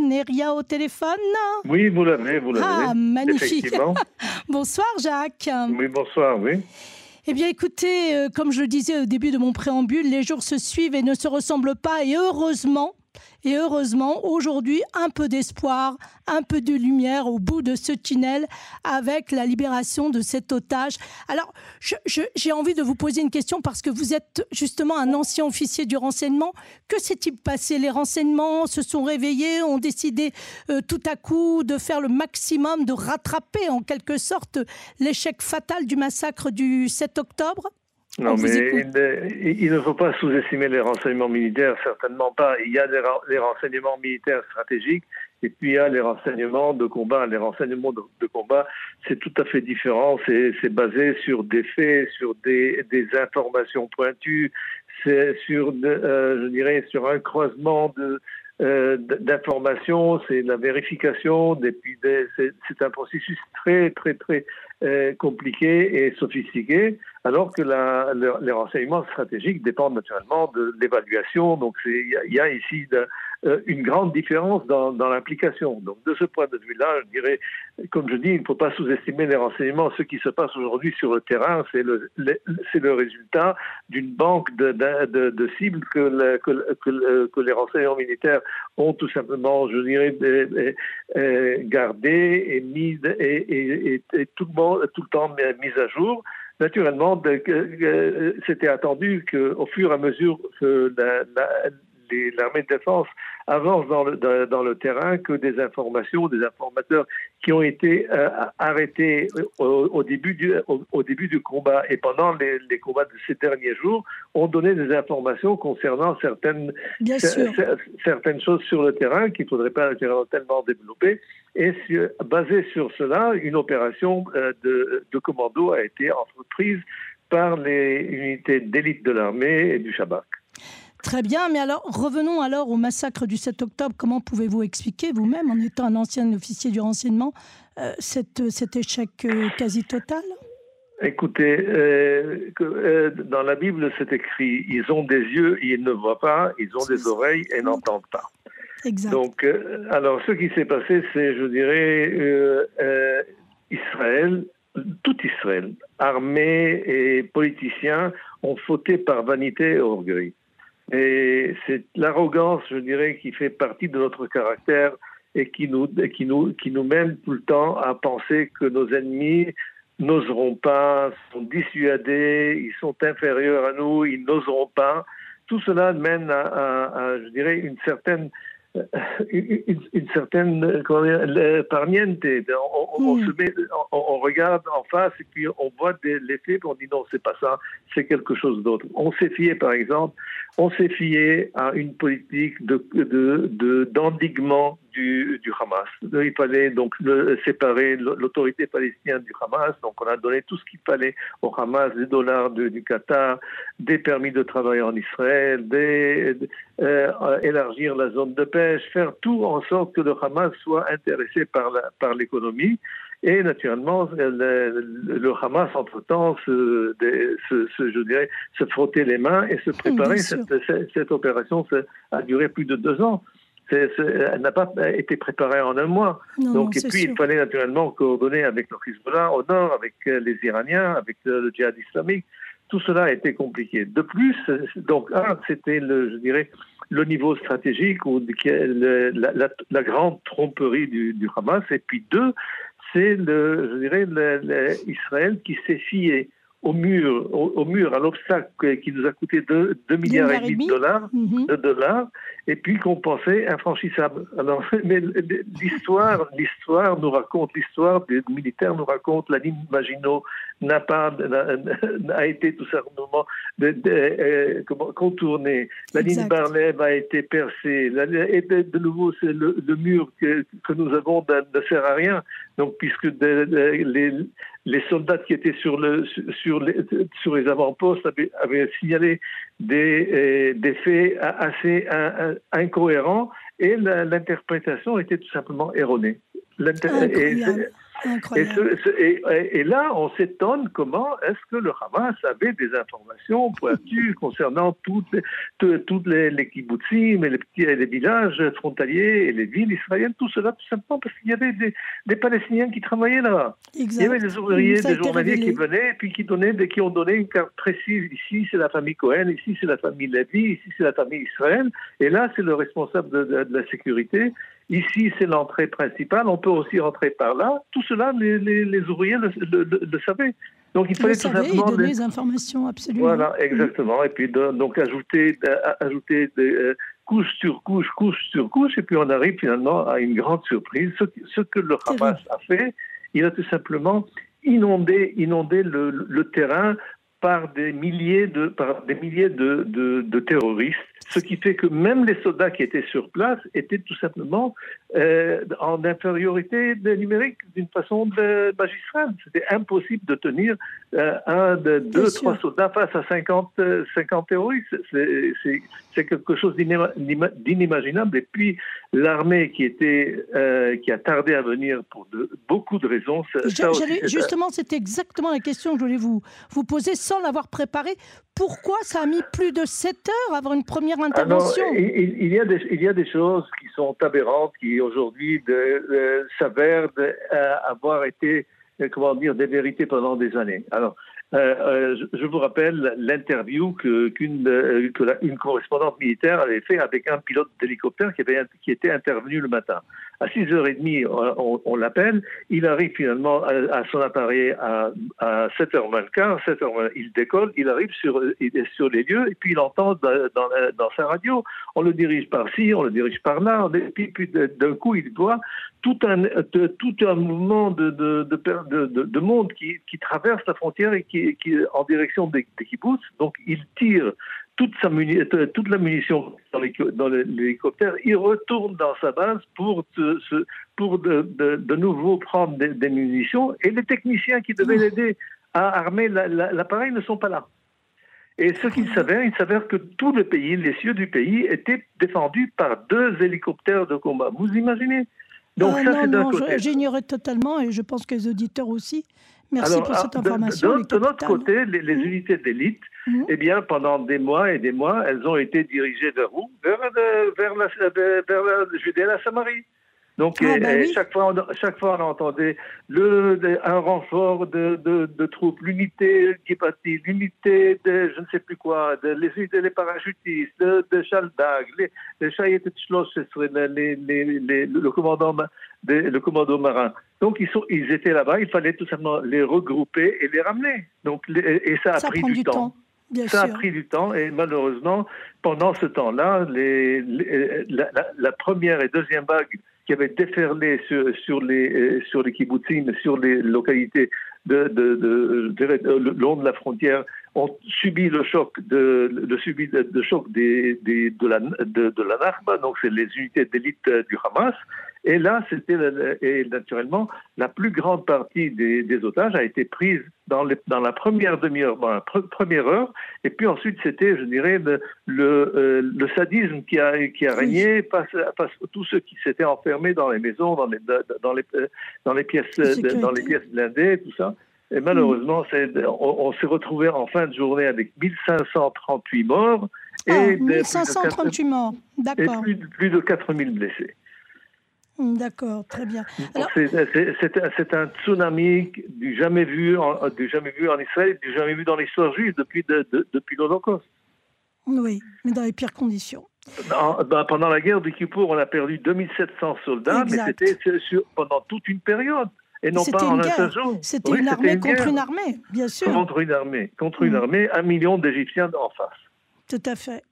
Neria au téléphone Oui, vous l'avez, vous l'avez. Ah, magnifique. bonsoir Jacques. Oui, bonsoir, oui. Eh bien, écoutez, euh, comme je le disais au début de mon préambule, les jours se suivent et ne se ressemblent pas. Et heureusement, et heureusement, aujourd'hui, un peu d'espoir, un peu de lumière au bout de ce tunnel avec la libération de cet otage. Alors, j'ai envie de vous poser une question parce que vous êtes justement un ancien officier du renseignement. Que s'est-il passé? Les renseignements se sont réveillés, ont décidé euh, tout à coup de faire le maximum, de rattraper en quelque sorte l'échec fatal du massacre du 7 octobre? Non, mais il, ne faut pas sous-estimer les renseignements militaires, certainement pas. Il y a les renseignements militaires stratégiques et puis il y a les renseignements de combat. Les renseignements de, combat, c'est tout à fait différent. C'est basé sur des faits, sur des, informations pointues, c'est sur, euh, je dirais, sur un croisement de, euh, d'informations, c'est la vérification, c'est un processus très très très euh, compliqué et sophistiqué, alors que les renseignements stratégiques dépendent naturellement de l'évaluation. Donc il y, a ici euh, une grande différence dans, dans l'implication. Donc de ce point de vue-là, je dirais, comme je dis, il ne faut pas sous-estimer les renseignements. Ce qui se passe aujourd'hui sur le terrain, c'est le, c'est le résultat d'une banque de, de, de, cibles que, que, que, les renseignements militaires ont tout simplement, je dirais, gardé et mis et, tout, le tout le temps mis à jour. Naturellement, c'était attendu qu'au fur et à mesure que l'armée de défense avance dans le, dans, le terrain que des informations, des informateurs qui ont été euh, arrêtés au, début du, au, début du combat et pendant les, les, combats de ces derniers jours ont donné des informations concernant certaines, certaines choses sur le terrain qu'il ne faudrait pas tellement développer. Et sur, basé sur cela, une opération euh, de, de commando a été entreprise par les unités d'élite de l'armée et du Shabak. Très bien, mais alors revenons alors au massacre du 7 octobre. Comment pouvez-vous expliquer vous-même, en étant un ancien officier du renseignement, euh, cet échec euh, quasi total? Écoutez, euh, dans la Bible, c'est écrit ils ont des yeux, ils ne voient pas, ils ont des oreilles et n'entendent pas. Exact. Donc, alors, ce qui s'est passé, c'est, je dirais, Israël, tout Israël, armée et politiciens, ont fauté par vanité et orgueil. Et c'est l'arrogance, je dirais, qui fait partie de notre caractère et qui nous, mène tout le temps à penser que nos ennemis n'oseront pas, sont dissuadés, ils sont inférieurs à nous, ils n'oseront pas. Tout cela mène à, je dirais, une certaine euh, une, certaine comment dire, parniente. On, on, hmm. se met, on, regarde en face et puis on voit des, les faits et on dit non, c'est pas ça, c'est quelque chose d'autre. On s'est fié, par exemple, on s'est fié à une politique de, de, d'endiguement du, du, Hamas. Il fallait donc séparer l'autorité palestinienne du Hamas. Donc on a donné tout ce qu'il fallait au Hamas, des dollars du Qatar, des permis de travail en Israël, des, euh, élargir la zone de pêche, faire tout en sorte que le Hamas soit intéressé par, la, par l'économie. Et naturellement, le, Hamas, entre-temps, se, se, je dirais, se frottait les mains et se préparait. Cette, cette, opération a duré plus de deux ans. Elle n'a pas été préparée en un mois. Donc, et puis, il fallait naturellement coordonner avec le Hezbollah au nord, avec les Iraniens, avec le djihad islamique. Tout cela a été compliqué. De plus, donc, un, c'était, le, je dirais, le niveau stratégique ou la, la, la, grande tromperie du, du Hamas. Et puis, deux, c'est, je dirais, Israël qui s'est fié au mur, au, mur, à l'obstacle qui nous a coûté 2, milliards et demi de dollars, mhm. de dollars, et puis qu'on pensait infranchissable. Alors, mais l'histoire, l'histoire nous raconte, l'histoire des militaires nous raconte, la ligne Maginot n'a pas, a été tout simplement de, de, euh, contournée. La ligne Barlev a été percée. et de, nouveau, c'est le, mur que, que, nous avons ne sert à rien. Donc, puisque les, les soldats qui étaient sur, le, sur, les, sur les avant-postes avaient, signalé des, euh, des faits assez incohérents et l'interprétation était tout simplement erronée. Et, là, on s'étonne comment est-ce que le Hamas avait des informations pointues concernant toutes les, toutes les, les kibbutzim et les, petits, les villages frontaliers et les villes israéliennes, tout cela tout simplement parce qu'il y avait des, des, Palestiniens qui travaillaient là. Il y avait des ouvriers, des journaliers qui venaient et puis qui, donnaient, qui ont donné une carte précise. Ici, c'est la famille Cohen, ici, c'est la famille Lévi, ici, c'est la famille Israël. Et là, c'est le responsable de, de la sécurité. Ici, c'est l'entrée principale. On peut aussi rentrer par là. Tout cela, les, les, ouvriers le, le, savaient. Donc il fallait tout simplement donner les informations absolument. Voilà, exactement. Et puis donc ajouter, euh, ajouter des, euh, couche sur couche, couche sur couche, et puis on arrive finalement à une grande surprise. Ce, ce que le Hamas a fait, il a tout simplement inondé, inondé le, le terrain par des milliers de, par des milliers de, de, de terroristes ce qui fait que même les soldats qui étaient sur place étaient tout simplement euh, en infériorité numérique d'une façon de magistrale. C'était impossible de tenir euh, un, de, deux, trois soldats face à 50, 50 terroristes. C'est quelque chose d'inimaginable. Et puis l'armée qui était euh, qui a tardé à venir pour de, beaucoup de raisons. justement, c'était exactement la question que je voulais vous vous poser sans l'avoir préparée. Pourquoi ça a mis plus de 7 heures avoir une première ah intervention il, y a des, il y a des choses qui sont aberrantes, qui aujourd'hui s'avèrent euh, avoir été, euh, comment dire, des vérités pendant des années. Alors, euh, je, vous rappelle l'interview qu'une une correspondante militaire avait fait avec un pilote d'hélicoptère qui, qui était intervenu le matin. À 6h30, on, on l'appelle, il arrive finalement à, son appareil à, à 7h moins le quart, 7h il décolle, il arrive sur, sur les lieux et puis il entend dans, sa radio, on le dirige par-ci, on le dirige par-là, et puis, d'un coup il voit tout un, tout un mouvement de, de, monde qui, qui traverse la frontière et qui, qui en direction des, des kibbutz, donc il tire toute, sa euh, toute la munition dans l'hélicoptère, il retourne dans sa base pour, pour de, de, nouveau prendre des, munitions et les techniciens qui devaient l'aider à armer l'appareil ne sont pas là. Et ce qu'il s'avère, il s'avère que tout le pays, les cieux du pays, étaient défendus par deux hélicoptères de combat. Vous imaginez? Donc ah ça, c'est d'un côté. J'ignorais totalement, et je pense que les auditeurs aussi. Merci pour cette information. De, de, notre côté, les, mmh. unités d'élite, mmh. eh bien, pendant des mois et des mois, elles ont été dirigées vers où? Vers, vers, la, vers la Judée et la Samarie. Donc, ah, bah chaque, fois, on, chaque fois, on entendait le, un renfort de, de, de troupes, l'unité qui partit, l'unité de je ne sais plus quoi, de, les des parachutistes, de, de Schaldag, les, les les, les, les, le, commandant, le commando marin. Donc, ils, sont, ils étaient là-bas, il fallait tout simplement les regrouper et les ramener. Donc, et ça a pris du, temps. ça a pris du temps et malheureusement, pendant ce temps-là, les, la, la, première et deuxième vague qui avaient déferlé sur, sur les, euh, sur les kibbutzim, sur les localités de, de, de, long de la frontière, ont subi le choc de, le subi de, choc des, des, de, la, de, la donc c'est les unités d'élite du Hamas, et là, c'était et naturellement la plus grande partie des, des otages a été prise dans, les, dans la première demi-heure, dans la première heure, et puis ensuite c'était, je dirais, le, le, euh, le, sadisme qui a, qui a régné face, face à tous ceux qui s'étaient enfermés dans les maisons, dans les, dans les, dans les pièces, dans les pièces blindées, tout ça. Et malheureusement, on, on s'est retrouvé en fin de journée avec 1538 morts et, oh, 1538 morts, d'accord. Et plus, plus de 4000 blessés. Hmm, d'accord, très bien. C'est un tsunami du jamais vu, en, du jamais vu en Israël, du jamais vu dans l'histoire juive depuis, depuis l'Holocauste. Oui, mais dans les pires conditions. Ben, pendant la guerre du Kippour, on a perdu 2700 soldats, mais c'était pendant toute une période. Et non pas en un seul jour. C'était une armée contre une armée, bien sûr. Contre une armée, contre une hmm. armée, un million d'Égyptiens en face. Tout à fait.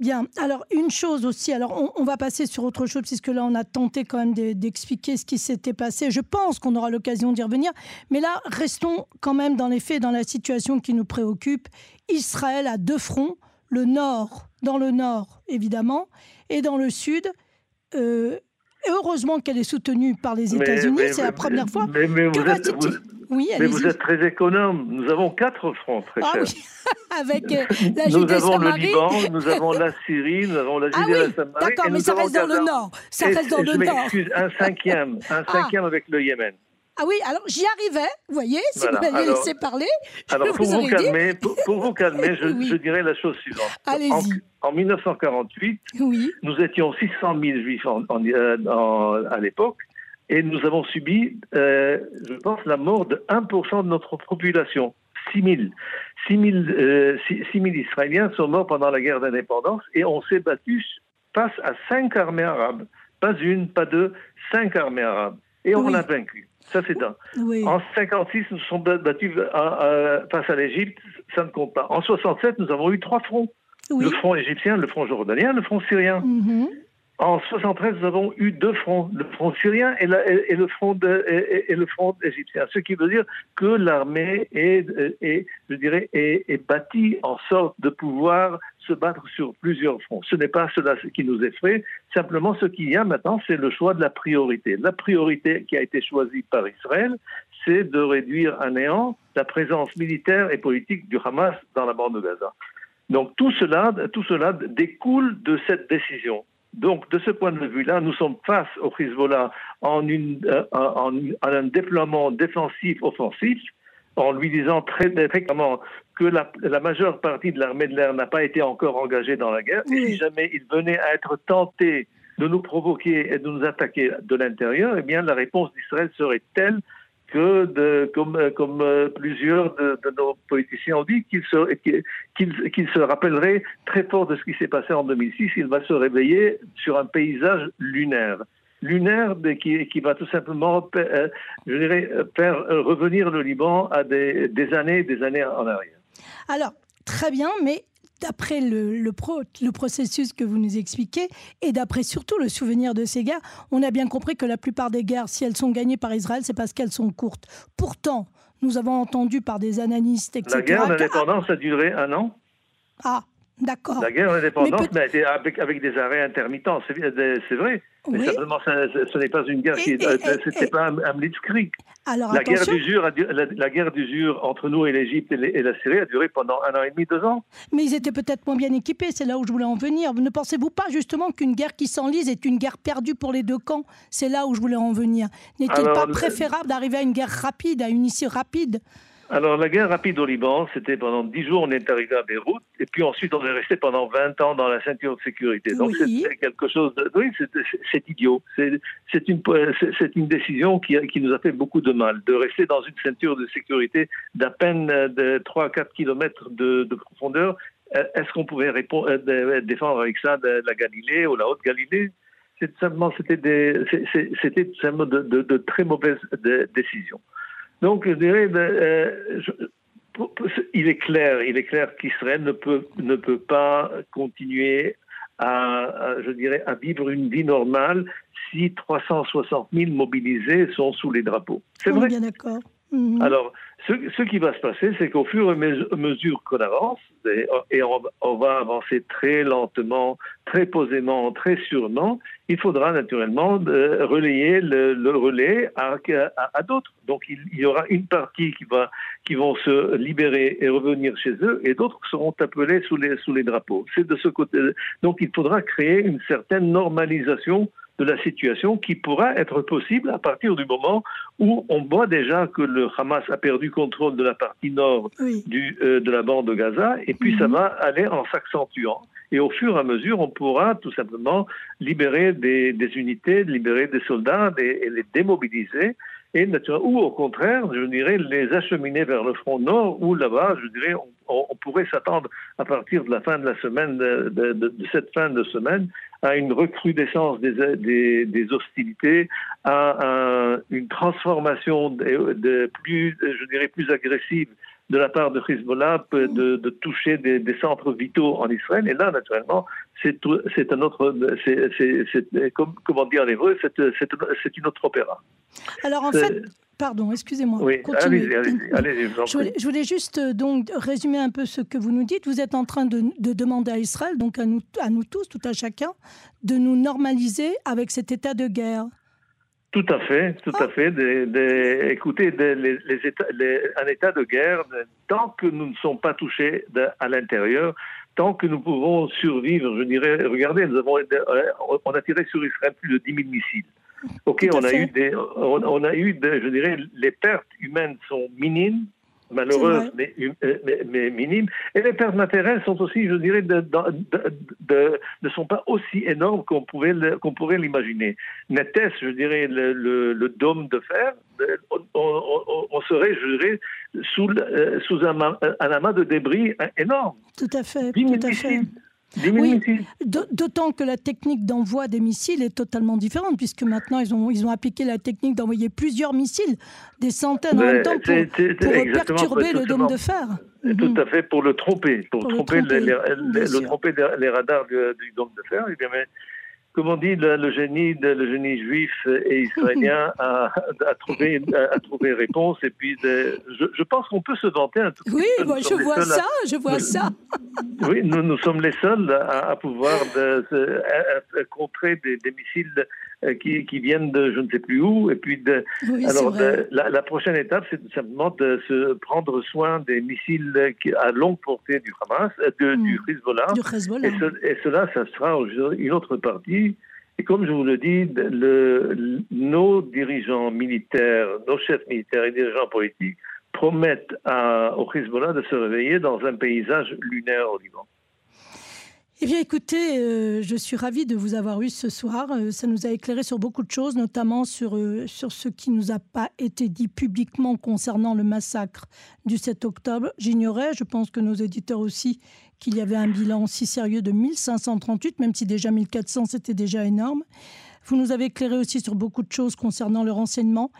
Bien, alors une chose aussi, alors on, va passer sur autre chose puisque là on a tenté quand même d'expliquer ce qui s'était passé. Je pense qu'on aura l'occasion d'y revenir, mais là restons quand même dans les faits, dans la situation qui nous préoccupe. Israël a deux fronts, le nord, dans le nord évidemment, et dans le sud. Euh, heureusement qu'elle est soutenue par les États-Unis, c'est la première fois. Mais, oui, Mais vous êtes très économe. Nous avons quatre fronts, très ah, Oui. Avec euh, la Nous avons le Liban, nous avons la Syrie, nous avons la Judée ah, oui. la Samarie. D'accord, mais ça reste dans le nord. Ça reste dans le nord. Un cinquième, un ah. cinquième avec le Yémen. Ah oui, alors j'y arrivais, vous voyez, si vous m'aviez laissé parler. Alors pour vous, calmer, pour, vous calmer, je, dirais la chose suivante. Allez-y. En, 1948, oui. nous étions 600 000 juifs euh, à l'époque et nous avons subi, euh, je pense, la mort de 1% de notre population. 6 000. 6 000, Israéliens sont morts pendant la guerre d'indépendance et on s'est battu face à cinq armées arabes. Pas une, pas deux, cinq armées arabes. Et on l'a vaincu. Ça, c'est un. En 56, nous sommes battus euh, euh, face à l'Égypte. Ça ne compte pas. En 67, nous avons eu trois fronts. Le front égyptien, le front jordanien, le front syrien. Mm-hmm. En 73, nous avons eu deux fronts, le front syrien et, le, front égyptien. Ce qui veut dire que l'armée est, je dirais, est, bâtie en sorte de pouvoir se battre sur plusieurs fronts. Ce n'est pas cela qui nous effraie. Simplement, ce qu'il y a maintenant, c'est le choix de la priorité. La priorité qui a été choisie par Israël, c'est de réduire à néant la présence militaire et politique du Hamas dans la bande de Gaza. Donc tout cela, tout cela découle de cette décision. Donc, de ce point de vue-là, nous sommes face au Hezbollah en, euh, en, un déploiement défensif-offensif, en lui disant très, clairement que la, majeure partie de l'armée de l'air n'a pas été encore engagée dans la guerre. Et si jamais il venait à être tenté de nous provoquer et de nous attaquer de l'intérieur, eh bien, la réponse d'Israël serait telle que, comme, euh, plusieurs de, nos politiciens ont dit, qu'il se, qu'il, se rappellerait très fort de ce qui s'est passé en 2006. Il va se réveiller sur un paysage lunaire. Lunaire qui, qui va tout simplement, euh, je dirais, faire revenir le Liban à des, des années des années en arrière. Alors, très bien, mais d'après le, le, le, processus que vous nous expliquez et d'après surtout le souvenir de ces guerres, on a bien compris que la plupart des guerres, si elles sont gagnées par Israël, c'est parce qu'elles sont courtes. Pourtant, nous avons entendu par des analystes, etc. La guerre d'indépendance a duré un an. Ah, D'accord. La guerre d'indépendance, mais, mais avec, avec, des arrêts intermittents, c'est vrai. Mais simplement, ce n'est pas une guerre qui. Euh, c'était pas un, blitzkrieg. Alors, la, guerre d'usure, la, la, guerre d'usure entre nous et l'Égypte et, la Syrie a duré pendant un an et demi, deux ans. Mais ils étaient peut-être moins bien équipés, c'est là où je voulais en venir. Ne pensez-vous pas justement qu'une guerre qui s'enlise est une guerre perdue pour les deux camps? C'est là où je voulais en venir. N'est-il pas préférable d'arriver à une guerre rapide, à une issue rapide? Alors, la guerre rapide au Liban, c'était pendant dix jours, on est arrivé à Beyrouth, et puis ensuite, on est resté pendant 20 ans dans la ceinture de sécurité. Donc, c'est quelque chose de. Oui, c'est idiot. C'est une, une décision qui, qui nous a fait beaucoup de mal, de rester dans une ceinture de sécurité d'à peine de 3 à 4 kilomètres de, profondeur. Est-ce qu'on pouvait répondre, euh, défendre avec ça de la Galilée ou la Haute-Galilée c'était simplement, c'était de, de, de, très mauvaises décisions. Donc, je dirais, ben, euh, il est clair, il est clair qu'Israël ne peut, ne peut pas continuer à, je dirais, à vivre une vie normale si 360 000 mobilisés sont sous les drapeaux. C'est vrai. Bien d'accord. Mhm. Alors, ce, qui va se passer, c'est qu'au fur et à mesure qu'on avance, et, on, va avancer très lentement, très posément, très sûrement, il faudra naturellement euh, relayer le, relais à, d'autres. Donc, il, y aura une partie qui, va, qui vont se libérer et revenir chez eux, et d'autres seront appelés sous les, sous les drapeaux. C'est de ce côté. Donc, il faudra créer une certaine normalisation de la situation qui pourra être possible à partir du moment où on voit déjà que le Hamas a perdu contrôle de la partie nord du, euh, de la bande de Gaza, et puis ça mhm. va aller en s'accentuant. Et au fur et à mesure, on pourra tout simplement libérer des, des unités, libérer des soldats et les démobiliser et ou au contraire, je dirais, les acheminer vers le front nord, où là-bas, je dirais, on, pourrait s'attendre à partir de la fin de la semaine, de, de, cette fin de semaine, à une recrudescence des, des, des hostilités, à une transformation de, plus, je dirais, plus agressive de la part de Hezbollah de, de toucher des, des, centres vitaux en Israël. Et là, naturellement, c'est un autre, c'est comment dire en hébreu, c'est une autre opéra. Alors en fait, Pardon, excusez-moi. Oui, allez-y, allez je, je, voulais juste euh, donc résumer un peu ce que vous nous dites. Vous êtes en train de, de, demander à Israël, donc à nous, à nous tous, tout à chacun, de nous normaliser avec cet état de guerre. Tout à fait, tout à fait. écoutez, les, un état de guerre, tant que nous ne sommes pas touchés à l'intérieur, tant que nous pouvons survivre, je dirais, regardez, nous avons, euh, on a tiré sur Israël plus de 10 000 missiles. Ok, on a, eu des, on, a eu, je dirais, les pertes humaines sont minimes, malheureuses, mais, euh, mais, mais, minimes. Et les pertes matérielles sont aussi, je dirais, de, de, ne sont pas aussi énormes qu'on pourrait l'imaginer. N'était-ce, je dirais, le, le, dôme de fer on, serait, je dirais, sous, euh, sous un, un, amas de débris énorme. Tout à fait, tout à fait. Oui, d'autant que la technique d'envoi des missiles est totalement différente, puisque maintenant ils ont, ils ont appliqué la technique d'envoyer plusieurs missiles, des centaines en même temps, pour, perturber le dôme de fer. Tout mhm. à fait, pour le tromper, pour, tromper, les, le tromper les radars du, du, dôme de fer. Mais comme on dit, le, génie, le génie juif et israélien a, a, trouvé, a, trouvé réponse. Et puis, je, pense qu'on peut se vanter un tout Oui, moi, je vois ça, je vois ça. Oui, nous, nous sommes les seuls à, pouvoir de, contrer des, des missiles qui, qui, viennent de je ne sais plus où. Et puis, de, alors, la, prochaine étape, c'est simplement de se prendre soin des missiles à longue portée du Hamas, euh, de, du hmm. Hezbollah. Et, cela, ça sera une autre partie. Et comme je vous le dis, le, nos dirigeants militaires, nos chefs militaires et dirigeants politiques promettent à, au Hezbollah de se réveiller dans un paysage lunaire au Liban. Eh bien, écoutez, euh, je suis ravie de vous avoir eu ce soir. Euh, ça nous a éclairé sur beaucoup de choses, notamment sur, euh, sur ce qui nous a pas été dit publiquement concernant le massacre du 7 octobre. J'ignorais, je pense que nos éditeurs aussi, qu'il y avait un bilan si sérieux de 1538, même si déjà 1400, c'était déjà énorme. Vous nous avez éclairé aussi sur beaucoup de choses concernant le renseignement.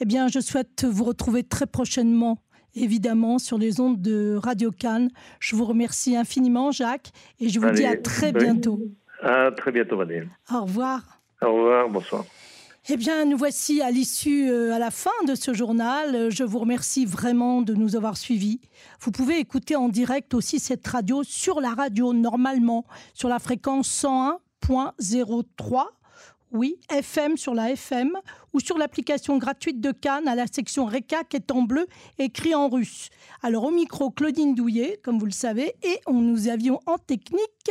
Eh bien, je souhaite vous retrouver très prochainement évidemment sur les ondes de Radio Cannes. Je vous remercie infiniment, Jacques, et je vous dis à très bientôt. À très bientôt, Madeleine. Au revoir. Au revoir, bonsoir. Eh bien, nous voici à l'issue, euh, à la fin de ce journal. Je vous remercie vraiment de nous avoir suivis. Vous pouvez écouter en direct aussi cette radio sur la radio, normalement, sur la fréquence 101.03 oui, FM sur la FM ou sur l'application gratuite de Cannes à la section RECA qui est en bleu écrit en russe. Alors au micro Claudine Douillet, comme vous le savez, et on nous avions en technique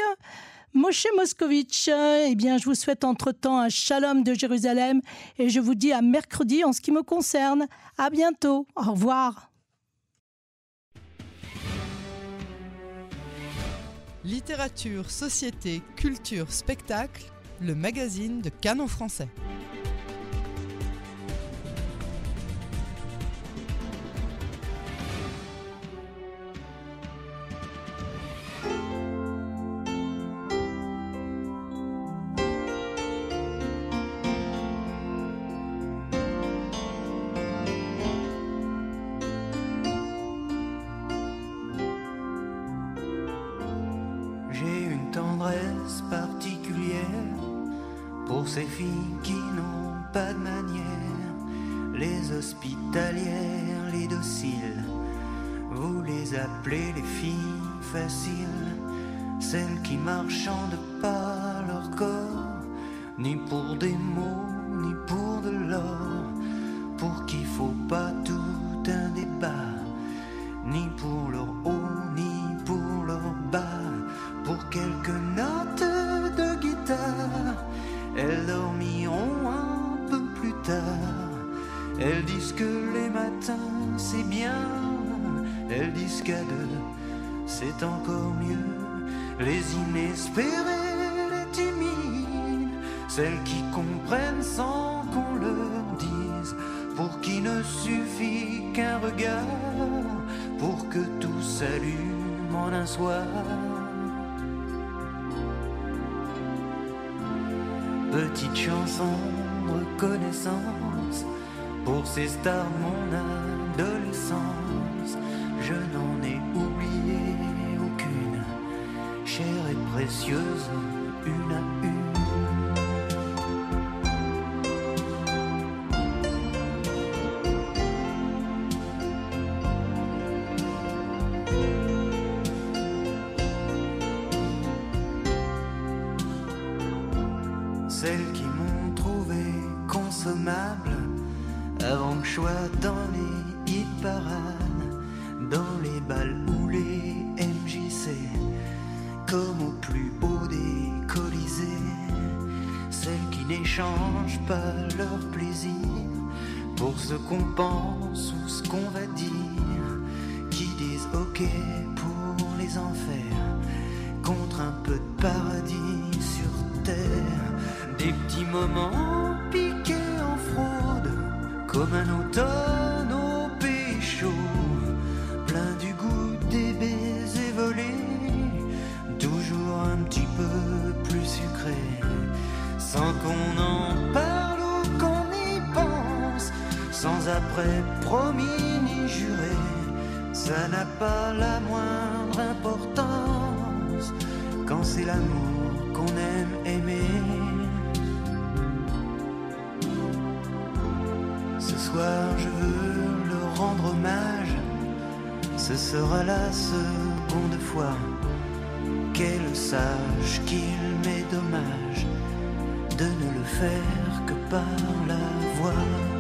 Moshe Moskovitch. Eh bien, je vous souhaite entre-temps un shalom de Jérusalem et je vous dis à mercredi en ce qui me concerne. À bientôt. Au revoir. Littérature, société, culture, spectacle le magazine de Canon français. Ni pour des mots, ni pour de l'or, pour qu'il faut pas tout un débat, ni pour leur haut, ni pour leur bas, pour quelques notes de guitare elles dormiront un peu plus tard. Elles disent que les matins c'est bien. Elles disent qu'à deux c'est encore mieux. Les timides, celles qui comprennent sans qu'on leur dise. Pour qui ne suffit qu'un regard pour que tout s'allume en un soir. petite chanson reconnaissance pour ces stars mon adolescence. Je n'en ai oublié aucune, chère et précieuse, une à une. pense ou ce qu'on va dire, qui disent ok pour les enfers, contre un peu de paradis sur terre, des petits moments piqués en fraude, comme un auteur. promis ni juré, ça n'a pas la moindre importance quand c'est l'amour qu'on aime aimer. Ce soir, je veux le rendre hommage, ce sera la seconde fois qu'elle sache qu'il m'est dommage de ne le faire que par la voix.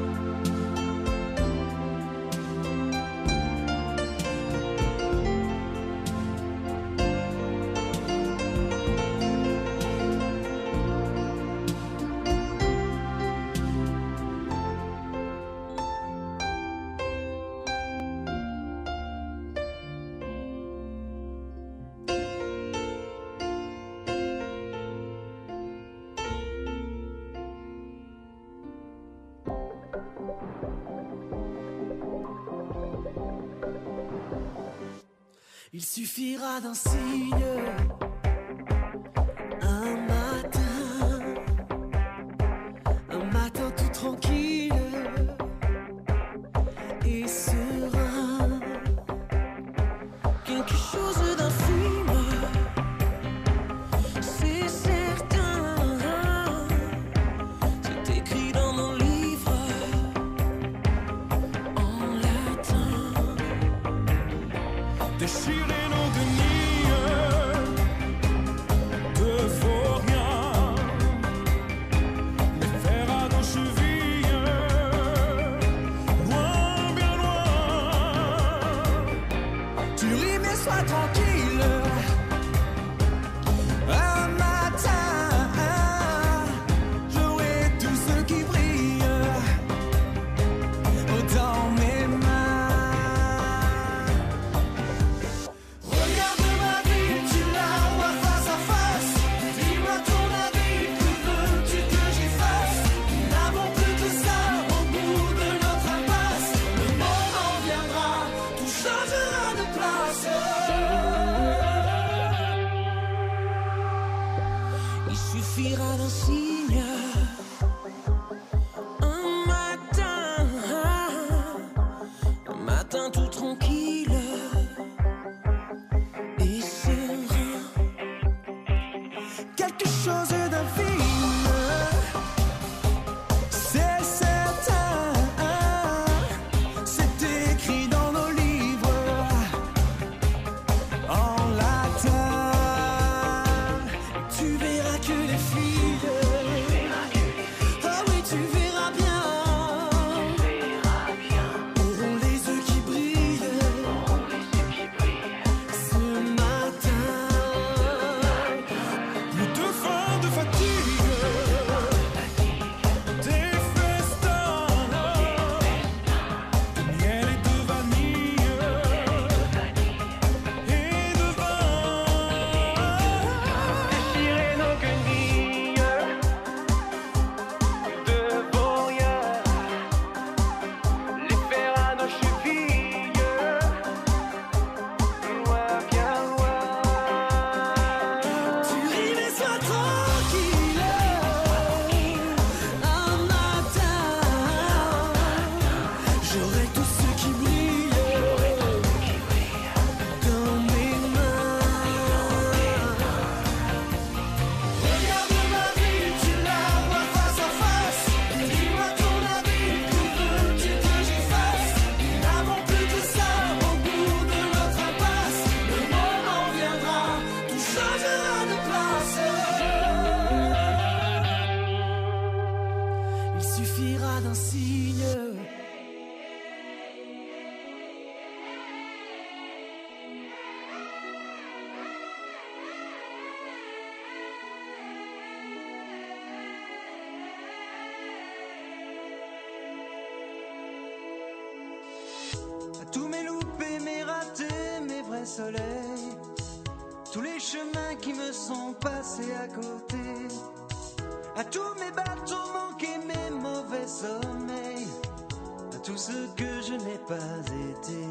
suffira d'un signe. passé à côté. À tous mes bateaux manqués, mes mauvais sommeils. À tout ce que je n'ai pas été.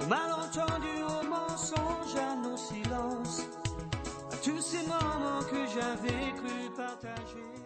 Au malentendu, au mensonge, à nos silences. À tous ces moments que j'avais cru partager.